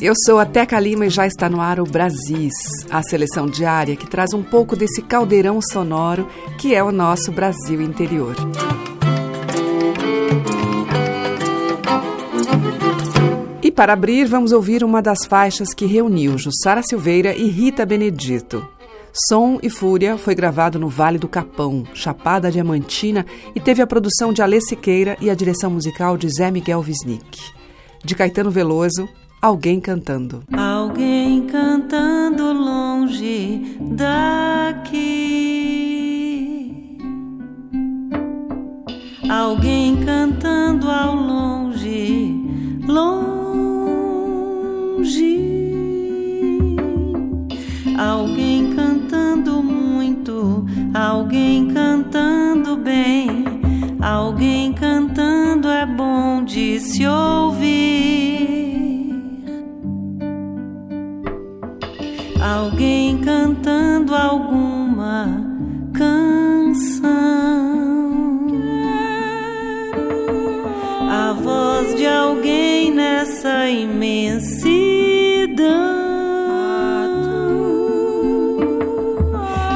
eu sou a Teca Lima e já está no ar o Brasis, a seleção diária que traz um pouco desse caldeirão sonoro que é o nosso Brasil interior. E para abrir, vamos ouvir uma das faixas que reuniu Jussara Silveira e Rita Benedito. Som e Fúria foi gravado no Vale do Capão, Chapada Diamantina, e teve a produção de Alê Siqueira e a direção musical de Zé Miguel Wisnik. De Caetano Veloso, Alguém Cantando. Alguém cantando longe daqui. Alguém cantando ao longe, longe. Alguém cantando muito, alguém cantando bem, alguém cantando é bom de se ouvir. Alguém cantando alguma canção. A voz de alguém nessa imensidão.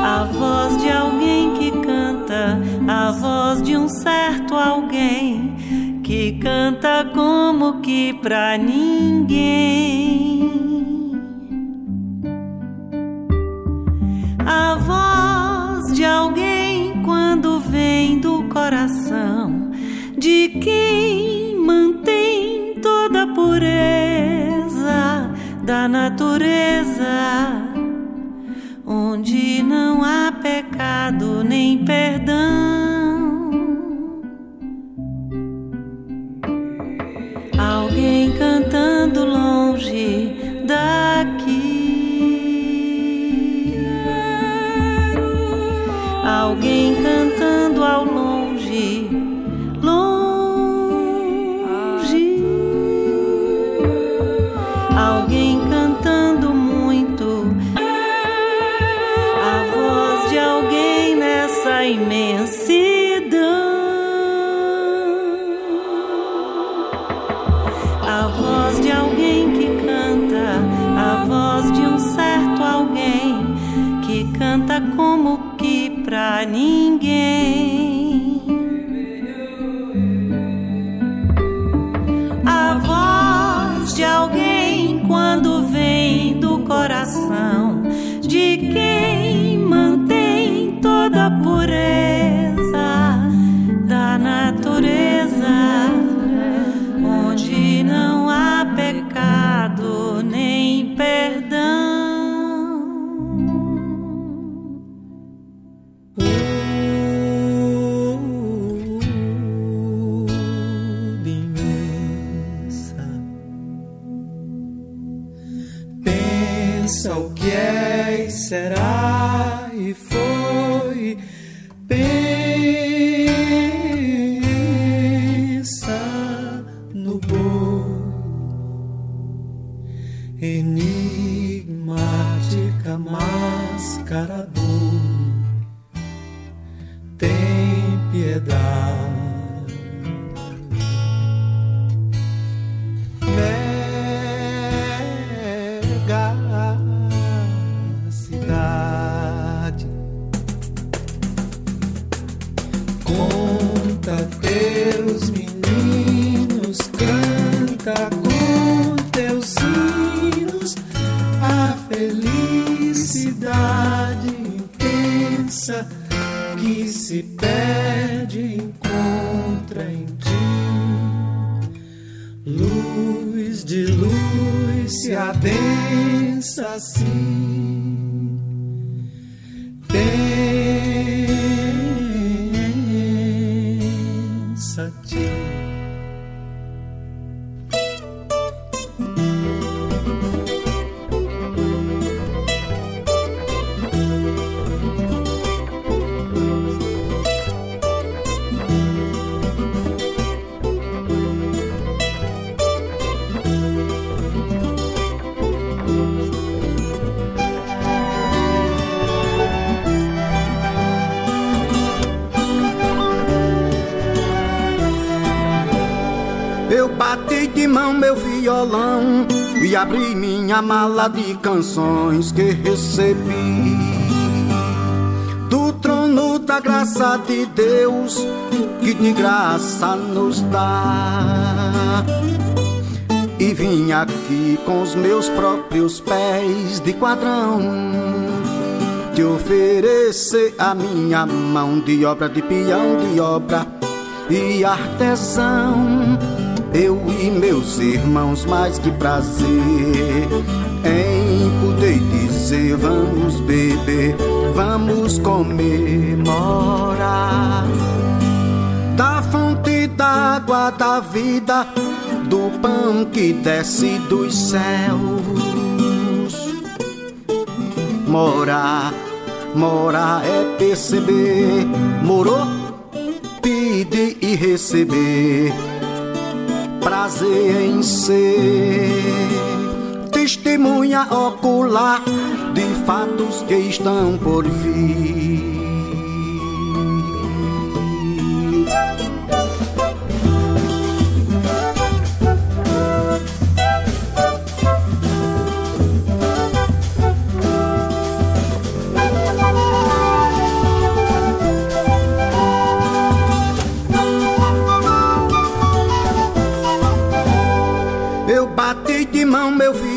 A voz de alguém que canta, a voz de um certo alguém que canta como que pra ninguém. Coração de quem mantém toda a pureza da natureza, onde não há pecado nem perdão. E abri minha mala de canções que recebi do trono da graça de Deus que de graça nos dá. E vim aqui com os meus próprios pés de quadrão te oferecer a minha mão de obra de peão de obra e artesão eu e meus irmãos, mais que prazer em poder dizer: vamos beber, vamos comemorar da fonte d'água da vida, do pão que desce dos céus. Morar, morar é perceber, morou, pedir e receber prazer em ser testemunha ocular de fatos que estão por vir.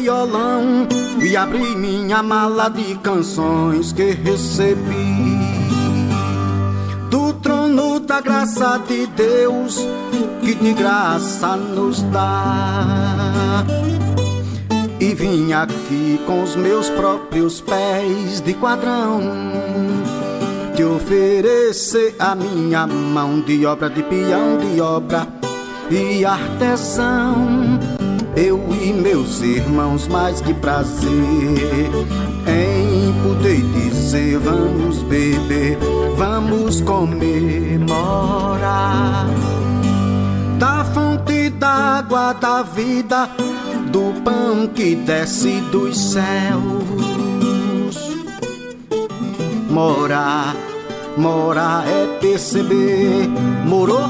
Violão e abri minha mala de canções que recebi do trono da graça de Deus que de graça nos dá. E vim aqui com os meus próprios pés de quadrão te oferecer a minha mão de obra de peão de obra e artesão eu e meus irmãos, mais que prazer. Em poder dizer: vamos beber, vamos comemorar da fonte d'água da vida, do pão que desce dos céus. Morar, morar é perceber, morou,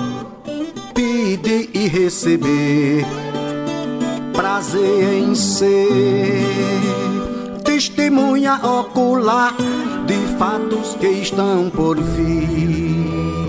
pedir e receber prazer em ser testemunha ocular de fatos que estão por vir.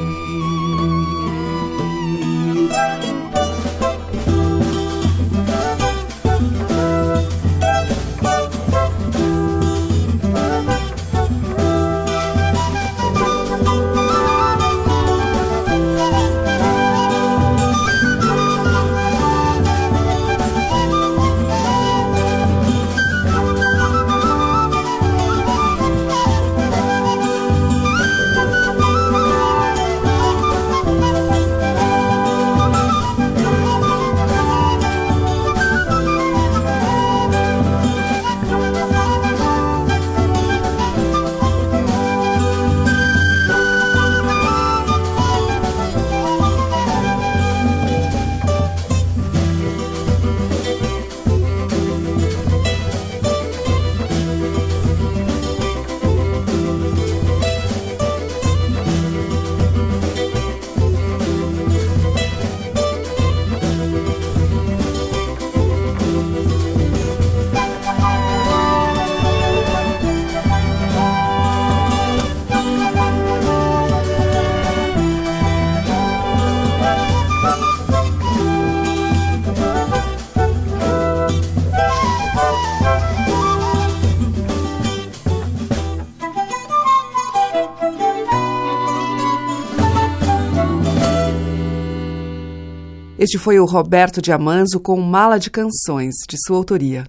Este foi o Roberto Diamanzo com Mala de Canções, de sua autoria.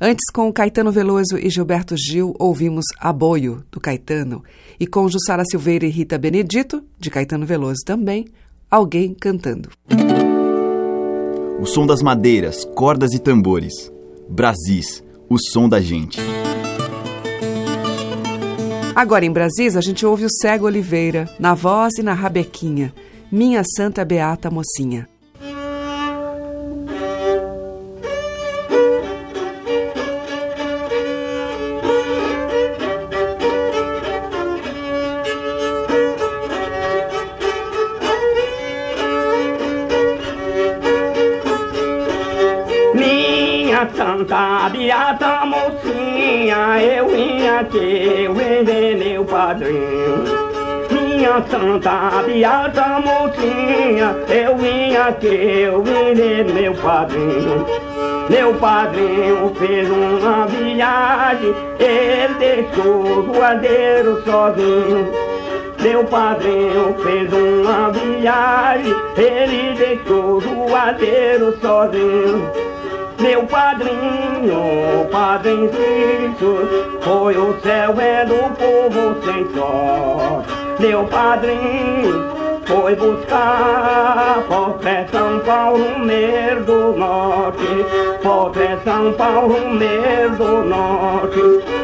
Antes, com Caetano Veloso e Gilberto Gil, ouvimos Aboio, do Caetano, e com Jussara Silveira e Rita Benedito, de Caetano Veloso também, Alguém Cantando. O som das madeiras, cordas e tambores. Brasis, o som da gente. Agora em Brasis, a gente ouve o Cego Oliveira, na voz e na rabequinha, Minha Santa Beata Mocinha. Vim aqui vender meu padrinho. Minha santa beata mocinha, eu vim aqui vender meu padrinho. Meu padrinho fez uma viagem, ele deixou o voadeiro sozinho. Meu padrinho fez uma viagem, ele deixou o voadeiro sozinho. Meu padrinho, padrinho foi o céu vendo o povo sem sorte. Meu padrinho foi buscar Forte São Paulo, Mer do Norte, Forte São Paulo, Mer do Norte.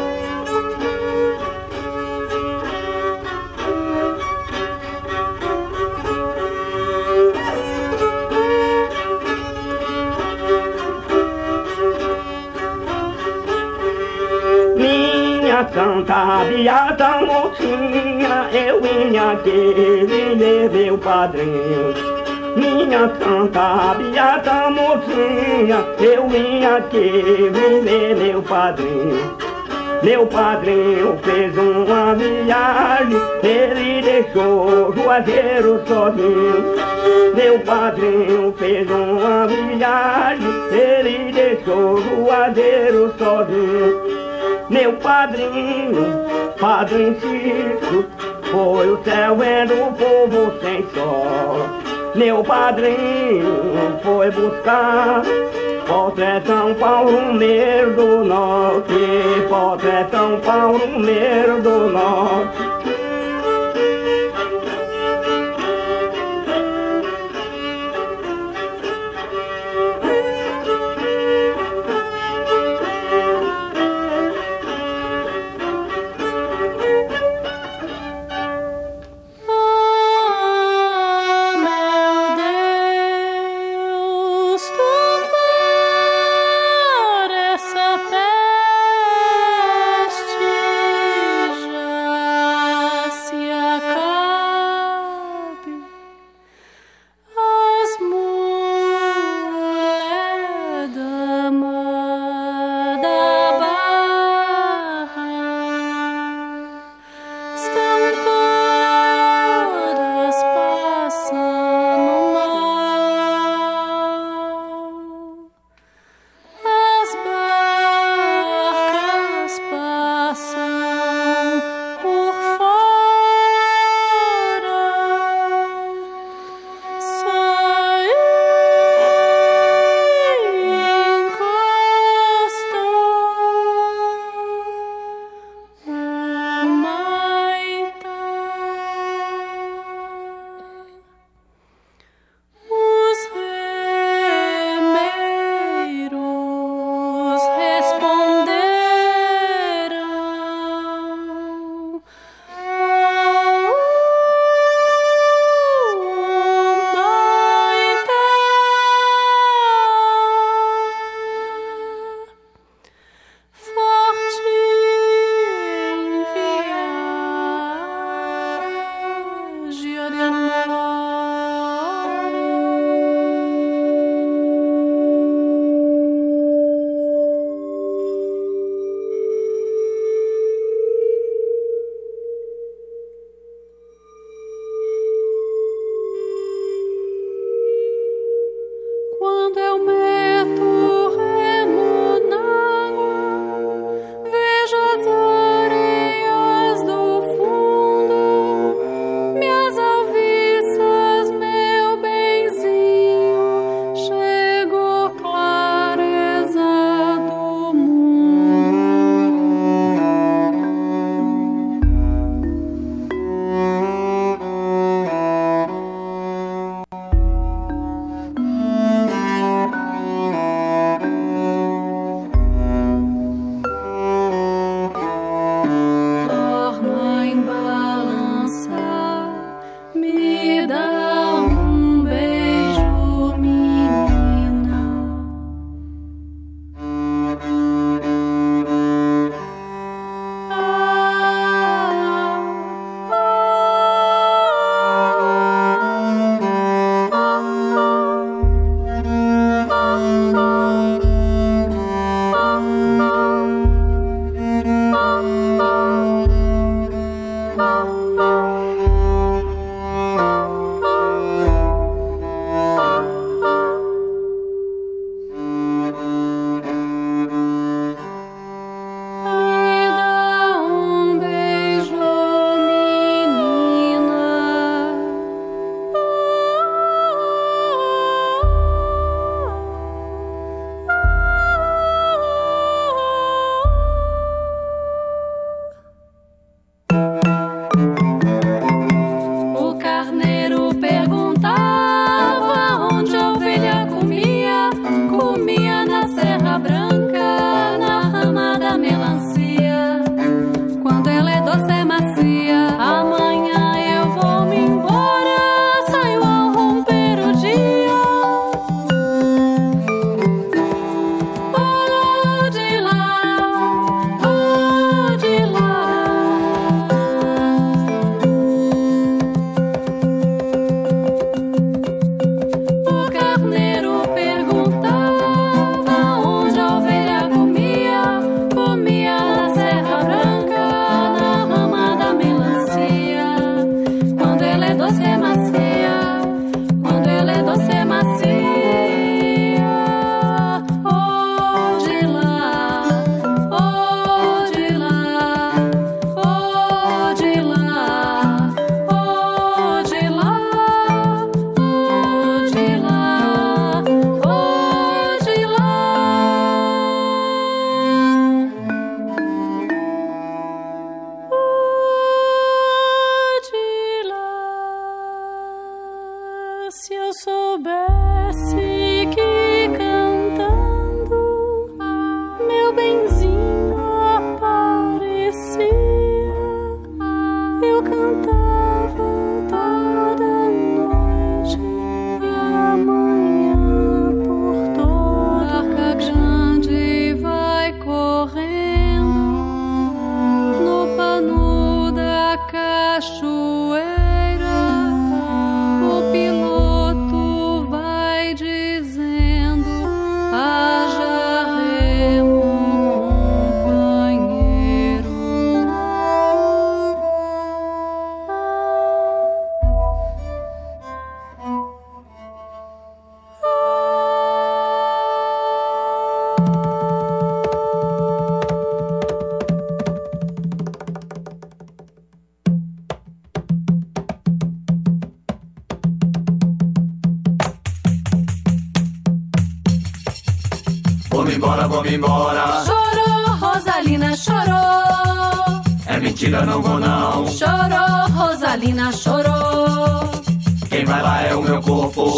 Santa Beata Mocinha, eu vim aqui vender meu padrinho. Minha Santa Beata Mocinha, eu vim aqui vender meu padrinho. Meu padrinho fez uma viagem, ele deixou o Juazeiro sozinho. Meu padrinho fez uma viagem, ele deixou o Juazeiro sozinho. Meu padrinho, padrinho Chico, foi o céu vendo o povo sem sol. Meu padrinho foi buscar Potre São Paulo, Meiro do Norte, Potre São Paulo, Meiro do Norte.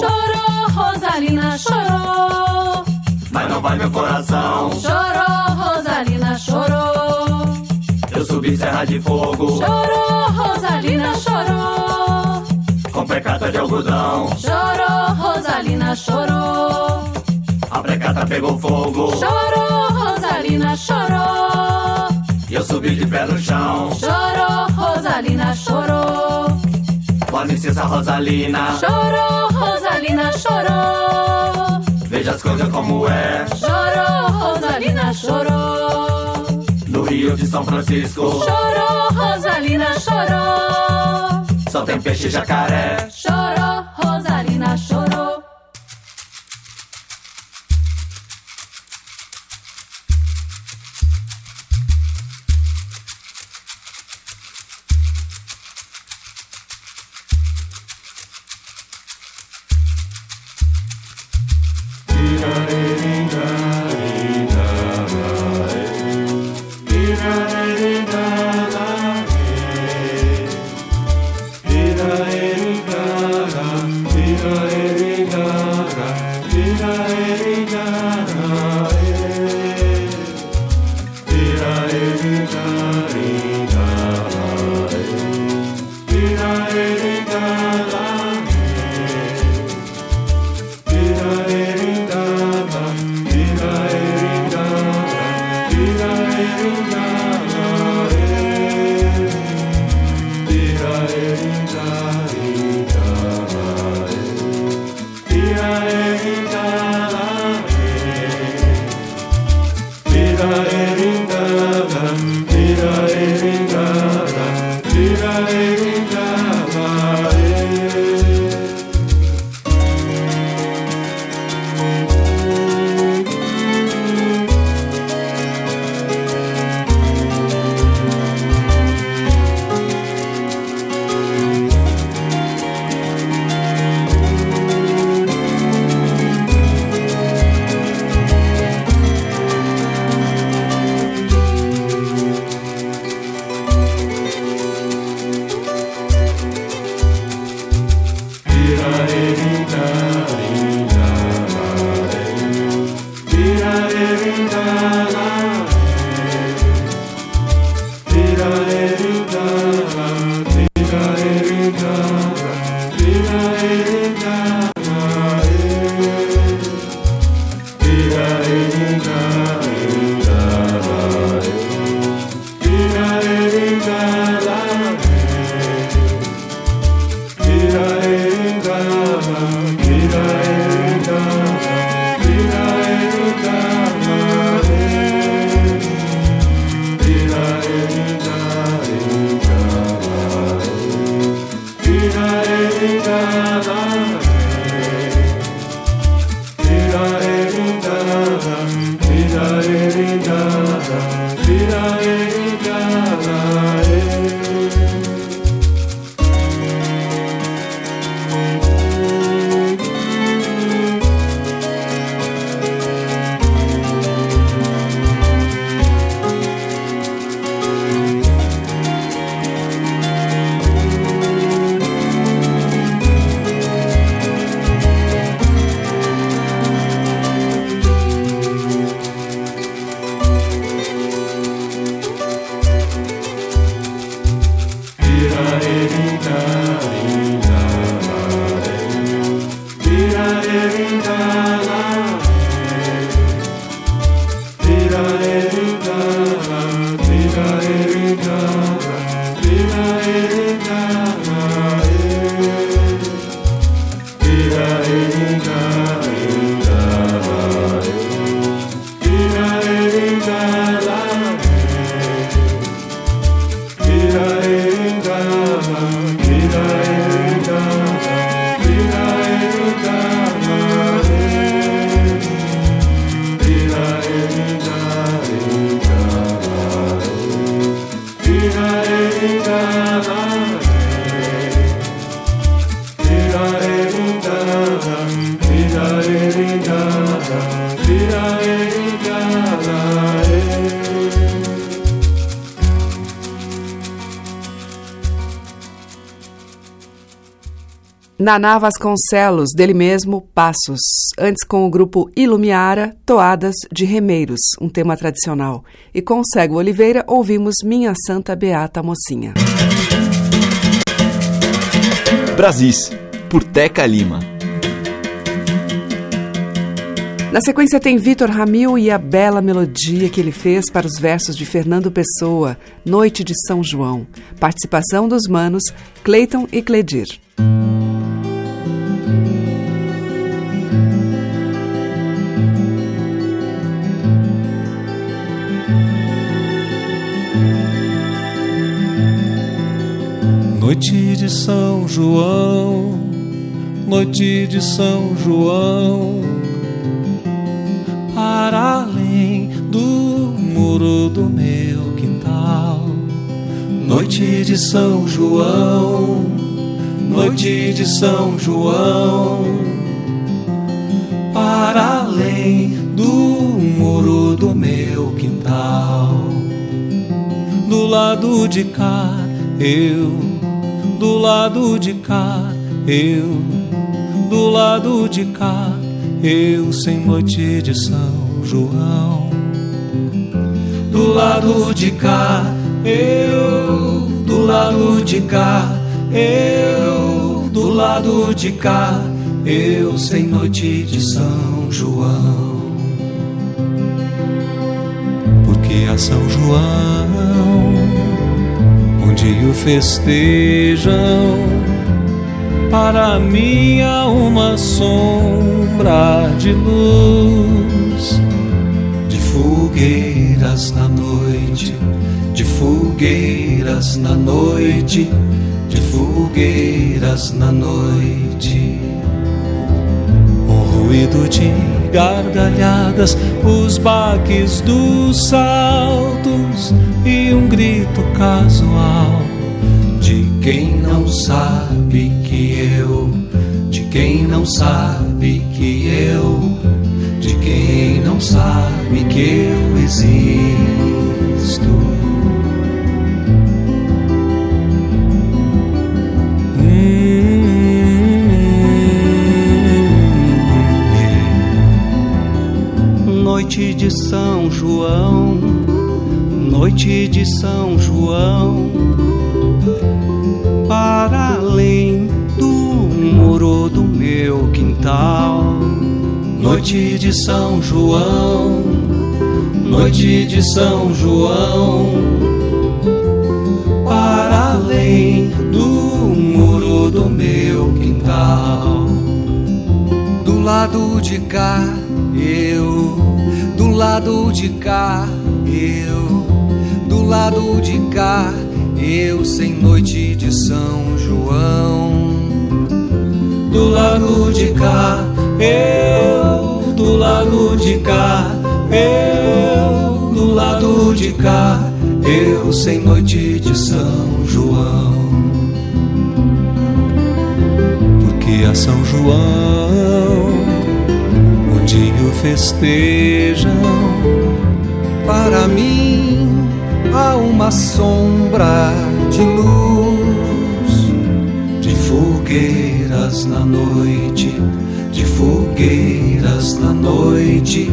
Chorou, Rosalina, chorou. Mas não vai meu coração. Chorou, Rosalina, chorou. Eu subi Serra de Fogo. Chorou, Rosalina, chorou. Com precata de algodão. Chorou, Rosalina, chorou. A precata pegou fogo. Chorou, Rosalina, chorou. E eu subi de pé no chão. Chorou, Rosalina, chorou. Com licença, Rosalina. Chorou, Rosalina, chorou. Veja as coisas como é. Chorou, Rosalina, chorou. No Rio de São Francisco. Chorou, Rosalina, chorou. Só tem peixe e jacaré. Naná Vasconcelos, dele mesmo, Passos. Antes com o grupo Ilumiara, Toadas de Remeiros, um tema tradicional. E com Cego Oliveira, ouvimos Minha Santa Beata Mocinha. Brasis, por Teca Lima. Na sequência tem Vitor Ramil e a bela melodia que ele fez para os versos de Fernando Pessoa, Noite de São João. Participação dos manos Cleiton e Cledir. De São João, noite de São João, para além do muro do meu quintal. Noite de São João, noite de São João, para além do muro do meu quintal. Do lado de cá, eu do lado de cá, eu, do lado de cá, eu sem noite de São João. Do lado de cá, eu, do lado de cá, eu, do lado de cá, eu sem noite de São João. Porque a São João onde o festejam. Para mim há uma sombra de luz, de fogueiras na noite, de fogueiras na noite, de fogueiras na noite. O ruído de gargalhadas, os baques dos saltos e um grito casual de quem não sabe que eu, de quem não sabe que eu, de quem não sabe que eu existo. Noite de São João, noite de São João, para além do muro do meu quintal. Noite de São João, noite de São João, para além do muro do meu quintal. Do lado de cá, eu, do lado de cá, eu, do lado de cá, eu sem noite de São João. Do lado de cá, eu, do lado de cá, eu, do lado de cá, eu sem noite de São João. Porque a São João o festejam. Para mim há uma sombra de luz, de fogueiras na noite, de fogueiras na noite,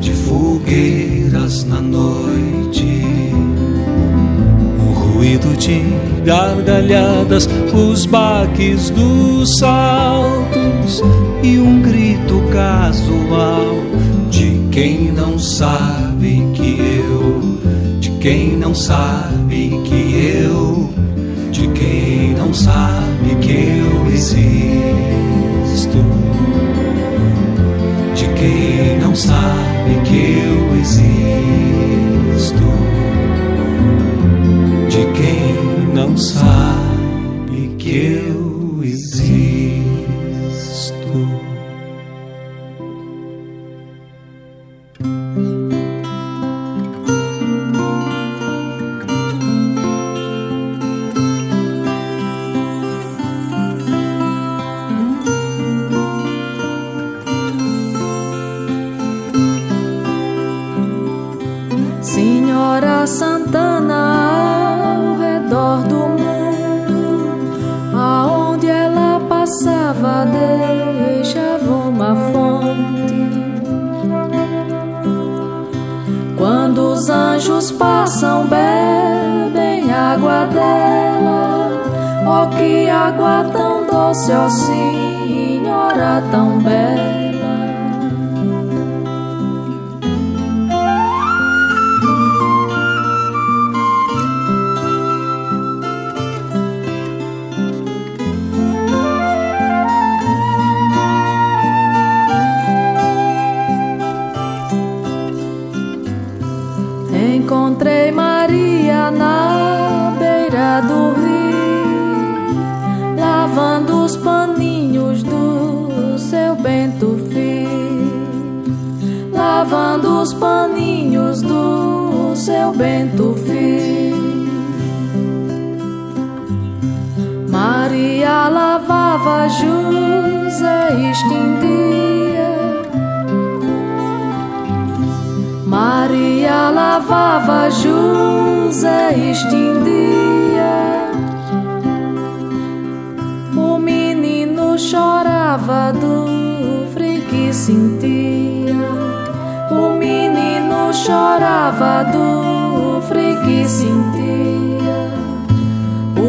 de fogueiras na noite. O ruído de gargalhadas, os baques dos saltos e um grito casual quem não sabe que eu, de quem não sabe que eu, de quem não sabe que eu existo, de quem não sabe que eu existo, de quem não sabe dela. Oh, que água tão doce, ó oh, senhora tão bela. Os paninhos do seu Bento Filho. Maria lavava, José estendia. Maria lavava, José estendia. O menino chorava do frio que sentia chorava do frio que sentia.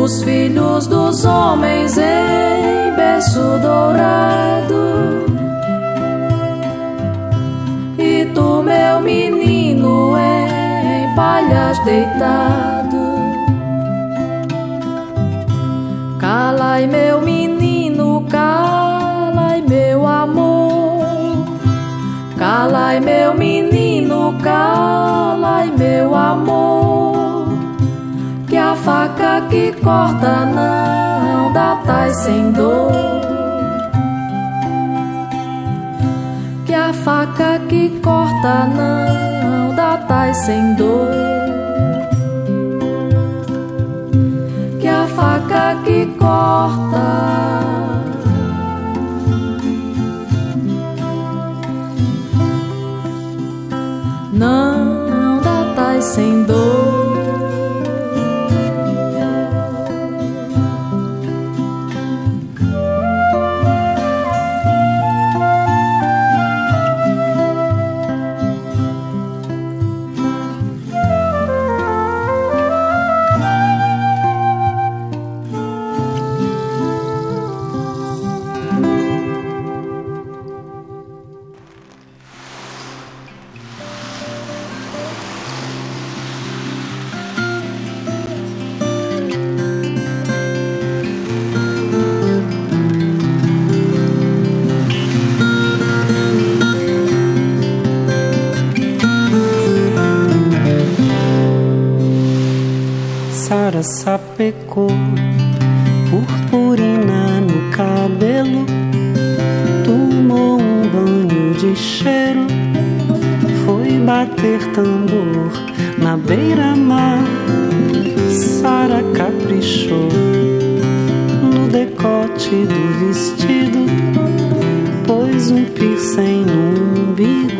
Os filhos dos homens em berço dourado. E tu, meu menino, em palhas deitado. Cala, meu menino, cala, meu amor. Cala, meu menino cala, meu amor, que a faca que corta não dá tais sem dor. Que a faca que corta não dá tais sem dor. Que a faca que corta sapecou, purpurina no cabelo, tomou um banho de cheiro, foi bater tambor na beira-mar. Sara caprichou no decote do vestido, pôs um piercing no umbigo.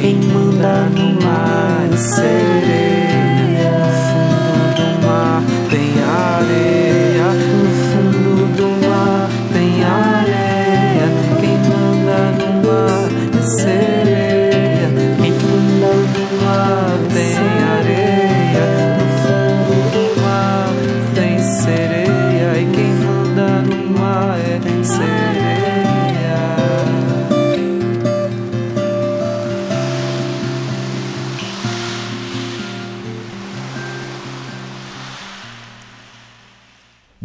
Quem manda no mar é sereia. No fundo do mar tem areia.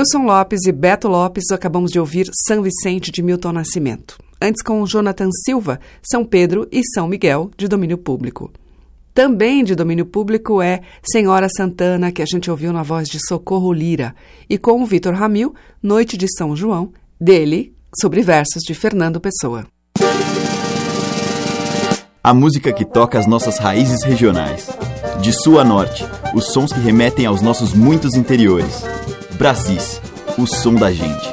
Wilson Lopes e Beto Lopes, acabamos de ouvir São Vicente de Milton Nascimento. Antes, com Jonathan Silva, São Pedro e São Miguel, de domínio público. Também de domínio público é Senhora Santana, que a gente ouviu na voz de Socorro Lira, e com o Vitor Ramil, Noite de São João, dele, sobre versos de Fernando Pessoa. A música que toca as nossas raízes regionais. De sul a norte, os sons que remetem aos nossos muitos interiores. Brasis, o som da gente.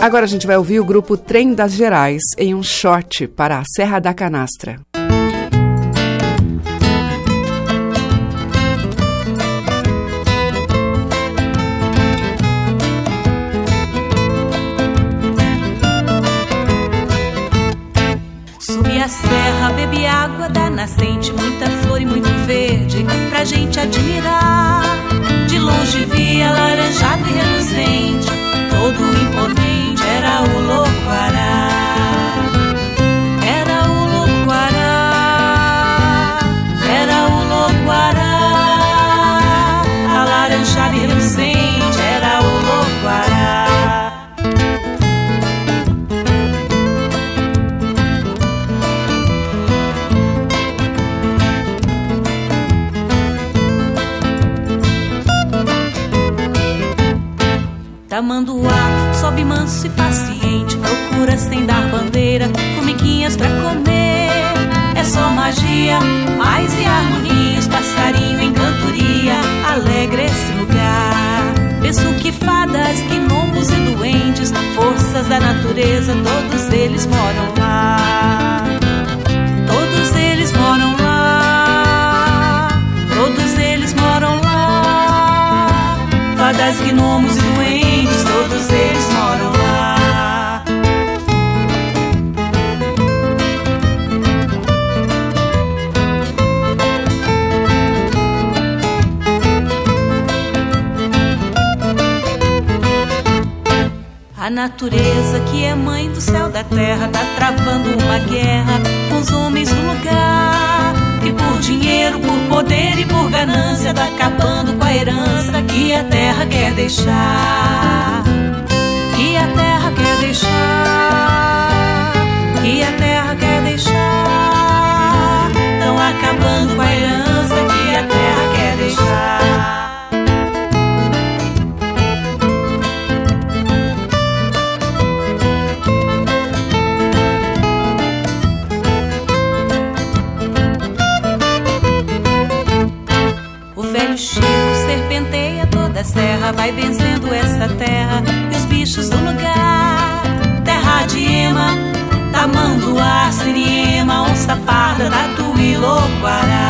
Agora a gente vai ouvir o grupo Trem das Gerais em um short para a Serra da Canastra. a serra, bebi água da nascente, muita flor e muito verde pra gente admirar de via laranjada e reluzente. herança que a terra quer deixar. Que a terra quer deixar. Canato e Loguará.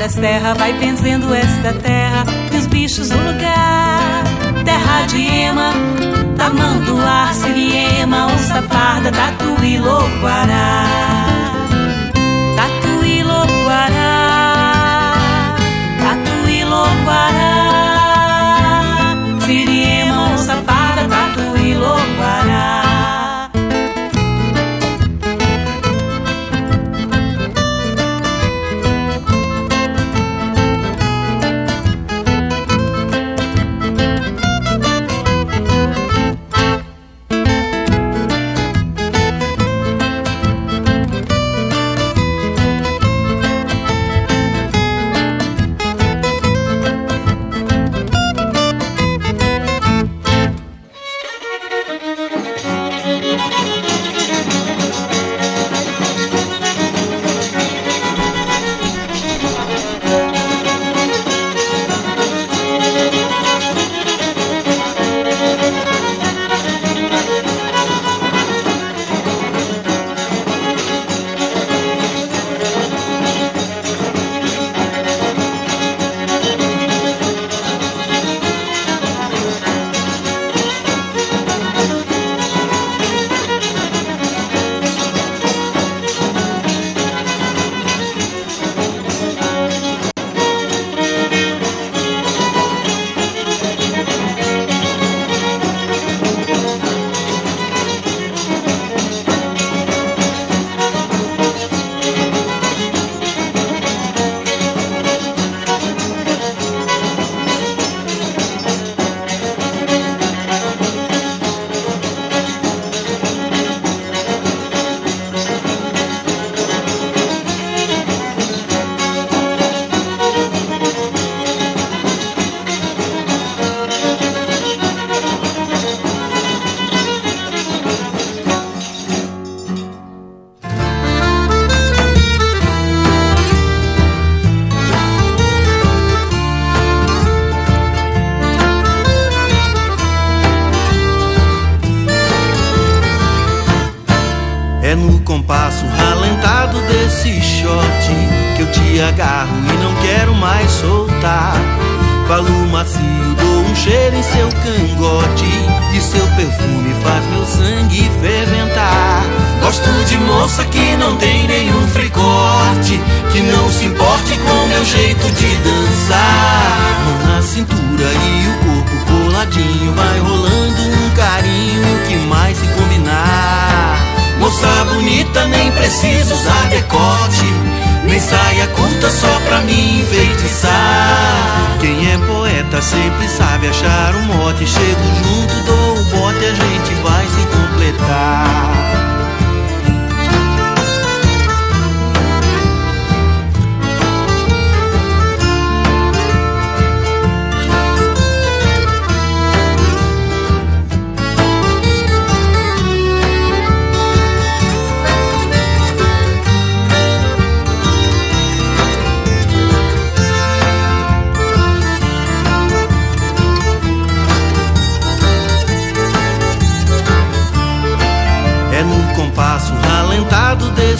da serra vai benzendo esta terra e os bichos do lugar. Terra de ema, tá tamanduá, siriema, onça parda, tatu e loguará. Tatu e loguará. Me enfeitiçar. Quem é poeta sempre sabe achar um mote. Chego junto, dou o bote, a gente vai se completar.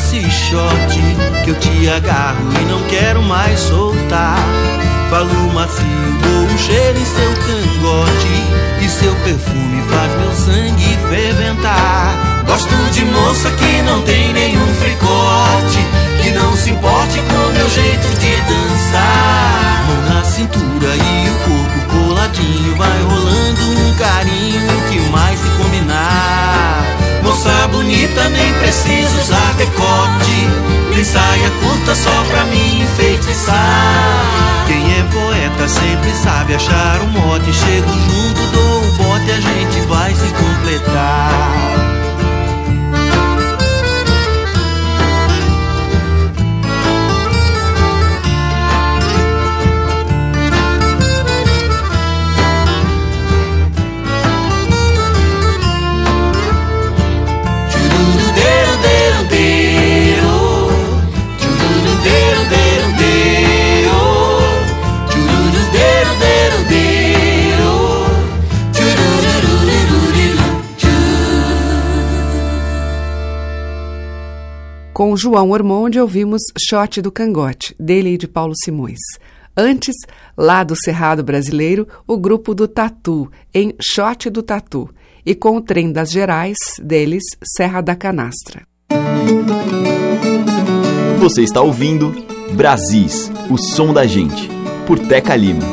Desse shot que eu te agarro e não quero mais soltar. Falo macio, dou um cheiro em seu cangote e seu perfume faz meu sangue ferventar. Gosto de moça que não tem nenhum fricote, que não se importe com meu jeito de dançar. Mão na cintura e o corpo coladinho, vai rolando um carinho que mais se combinar. Moça bonita, nem preciso usar decote. Nem saia curta só pra me enfeitiçar. Quem é poeta sempre sabe achar um mote. Chego junto, dou o bote, a gente vai se completar Com João Ormonde ouvimos Shot do Cangote, dele e de Paulo Simões. Antes, lá do Cerrado Brasileiro, o grupo do Tatu, em Shot do Tatu. E com o Trem das Gerais, deles, Serra da Canastra. Você está ouvindo Brasis, o som da gente, por Teca Lima.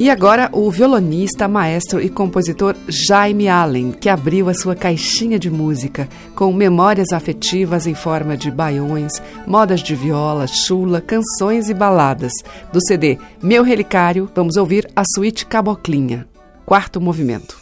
E agora o violonista, maestro e compositor Jaime Allen, que abriu a sua caixinha de música com memórias afetivas em forma de baiões, modas de viola, chula, canções e baladas. Do CD Meu Relicário, vamos ouvir a suíte Caboclinha, quarto movimento.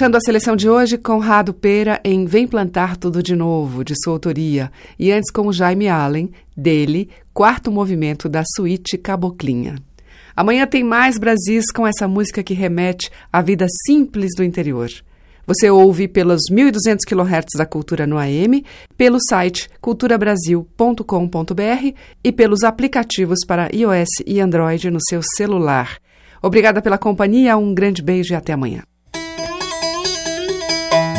Fechando a seleção de hoje, Conrado Pera em Vem Plantar Tudo de Novo, de sua autoria, e antes com Jaime Allen, dele, quarto movimento da suíte Caboclinha. Amanhã tem mais Brasis com essa música que remete à vida simples do interior. Você ouve pelos 1.200 kHz da Cultura no AM, pelo site culturabrasil.com.br e pelos aplicativos para iOS e Android no seu celular. Obrigada pela companhia, um grande beijo e até amanhã.